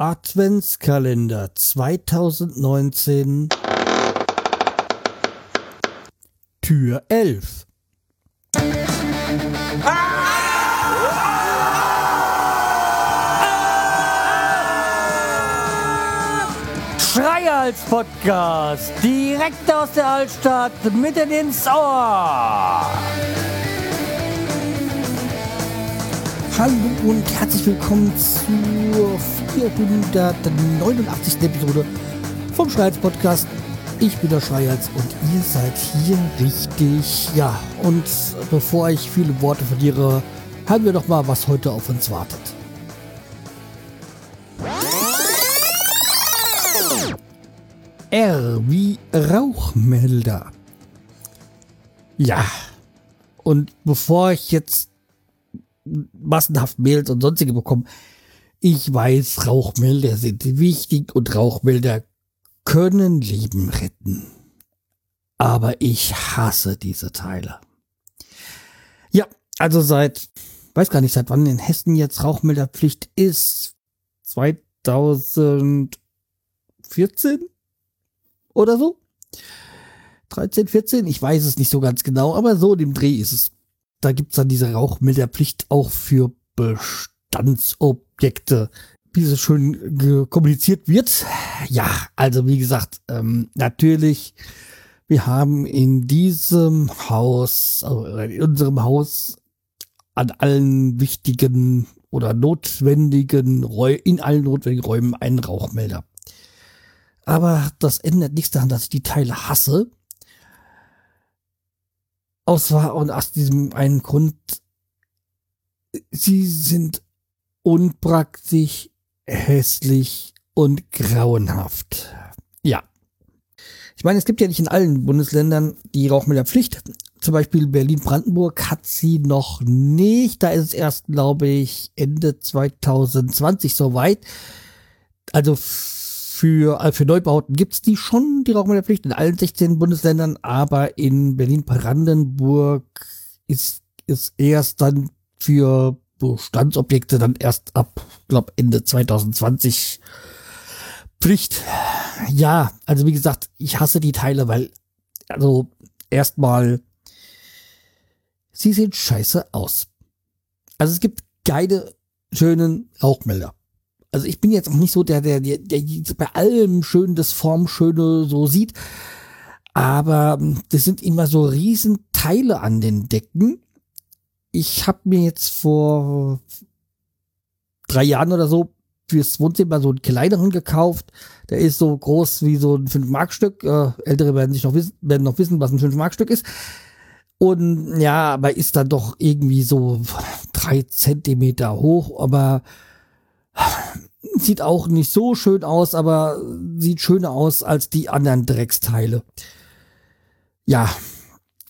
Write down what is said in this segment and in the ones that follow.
Adventskalender 2019 Tür 11 Schreihals Podcast, direkt aus der Altstadt, mitten ins Ohr. Hallo und herzlich willkommen zur 489. Episode vom Schreihals Podcast. Ich bin der Schreihals und ihr seid hier richtig. Ja, und bevor ich viele Worte verliere, hören wir doch mal, was heute auf uns wartet. R wie Rauchmelder. Ja. Und bevor ich jetzt massenhaft Mails und sonstige bekomme, ich weiß, Rauchmelder sind wichtig und Rauchmelder können Leben retten. Aber ich hasse diese Teile. Ja, also seit, weiß gar nicht, seit wann in Hessen jetzt Rauchmelderpflicht ist. 2014? oder so. 13, 14, ich weiß es nicht so ganz genau, aber so in dem Dreh ist es. Da gibt's dann diese Rauchmelderpflicht auch für Bestandsobjekte, wie so schön kommuniziert wird. Ja, also wie gesagt, ähm, natürlich, wir haben in diesem Haus, also in unserem Haus an allen wichtigen oder notwendigen Räumen, in allen notwendigen Räumen einen Rauchmelder. Aber das ändert nichts daran, dass ich die Teile hasse. Aus, und aus diesem einen Grund, sie sind unpraktisch, hässlich und grauenhaft. Ja. Ich meine, es gibt ja nicht in allen Bundesländern die Rauchmelderpflicht. Zum Beispiel Berlin-Brandenburg hat sie noch nicht. Da ist es erst, glaube ich, Ende 2020 soweit. Also für, äh, für Neubauten gibt's die schon, die Rauchmelderpflicht, in allen 16 Bundesländern, aber in Berlin-Brandenburg ist ist erst dann für Bestandsobjekte dann erst ab, glaub Ende 2020 Pflicht. Ja, also wie gesagt, ich hasse die Teile, weil, also erstmal, sie sehen scheiße aus. Also es gibt geile, schönen Rauchmelder also ich bin jetzt auch nicht so der, der, der, der bei allem schön das Formschöne so sieht. Aber das sind immer so Riesenteile an den Decken. Ich habe mir jetzt vor drei Jahren oder so fürs Wohnzimmer so einen kleineren gekauft. Der ist so groß wie so ein 5-Mark-Stück. Äh, Ältere werden sich noch wissen, werden noch wissen, was ein 5-Mark-Stück ist. Und ja, aber ist dann doch irgendwie so drei Zentimeter hoch, aber Sieht auch nicht so schön aus, aber sieht schöner aus als die anderen Drecksteile. Ja.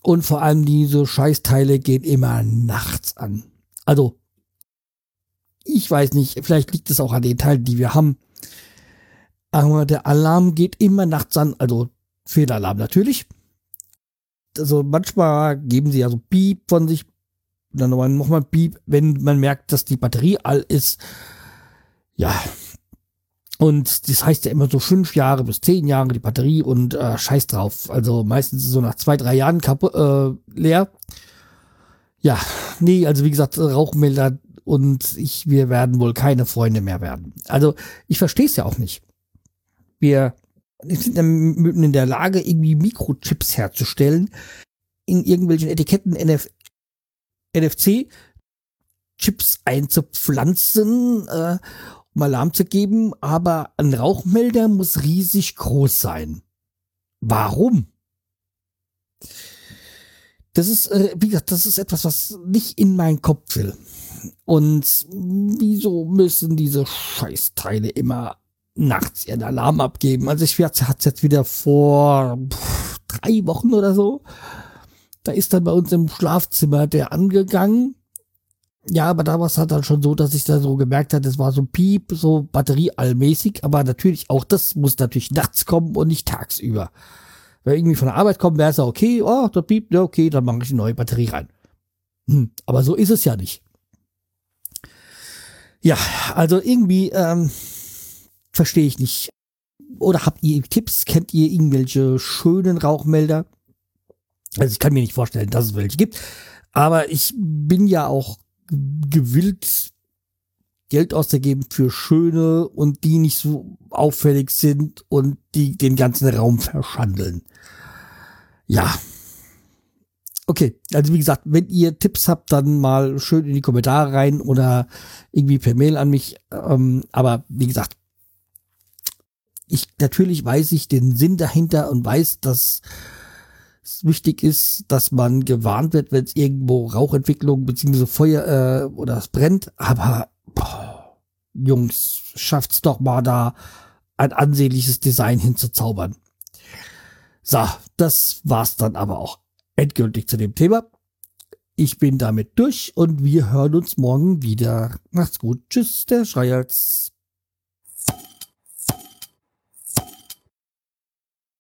Und vor allem diese Scheißteile gehen immer nachts an. Also, ich weiß nicht, vielleicht liegt es auch an den Teilen, die wir haben. Aber der Alarm geht immer nachts an, also Fehlalarm natürlich. Also manchmal geben sie ja so Piep von sich, dann nochmal Piep, wenn man merkt, dass die Batterie all ist ja. Und das heißt ja immer so fünf Jahre bis zehn Jahre die Batterie und äh, scheiß drauf. Also meistens so nach zwei, drei Jahren kaputt, äh, leer. Ja, nee, also wie gesagt, Rauchmelder und ich, wir werden wohl keine Freunde mehr werden. Also ich verstehe es ja auch nicht. Wir sind in der Lage, irgendwie Mikrochips herzustellen, in irgendwelchen Etiketten NF NFC Chips einzupflanzen äh, um Alarm zu geben, aber ein Rauchmelder muss riesig groß sein. Warum? Das ist, äh, wie gesagt, das ist etwas, was nicht in meinen Kopf will. Und wieso müssen diese Scheißteile immer nachts ihren Alarm abgeben? Also ich hatte es jetzt wieder vor drei Wochen oder so. Da ist dann bei uns im Schlafzimmer der angegangen ja, aber da war es halt dann schon so, dass ich da so gemerkt habe, es war so Piep, so batterieallmäßig, aber natürlich auch das muss natürlich nachts kommen und nicht tagsüber. Wenn irgendwie von der Arbeit kommen, wäre es ja okay, oh, da piept, ja, okay, dann mache ich eine neue Batterie rein. Hm, aber so ist es ja nicht. Ja, also irgendwie, ähm, verstehe ich nicht. Oder habt ihr Tipps? Kennt ihr irgendwelche schönen Rauchmelder? Also ich kann mir nicht vorstellen, dass es welche gibt. Aber ich bin ja auch gewillt, Geld auszugeben für schöne und die nicht so auffällig sind und die den ganzen Raum verschandeln. Ja. Okay, also wie gesagt, wenn ihr Tipps habt, dann mal schön in die Kommentare rein oder irgendwie per Mail an mich. Ähm, aber wie gesagt, ich natürlich weiß ich den Sinn dahinter und weiß, dass wichtig ist, dass man gewarnt wird, wenn es irgendwo Rauchentwicklung bzw. Feuer äh, oder es brennt. Aber boah, Jungs, schafft's doch mal da ein ansehnliches Design hinzuzaubern. So, das war's dann aber auch endgültig zu dem Thema. Ich bin damit durch und wir hören uns morgen wieder. Macht's gut. Tschüss, der Schreierz.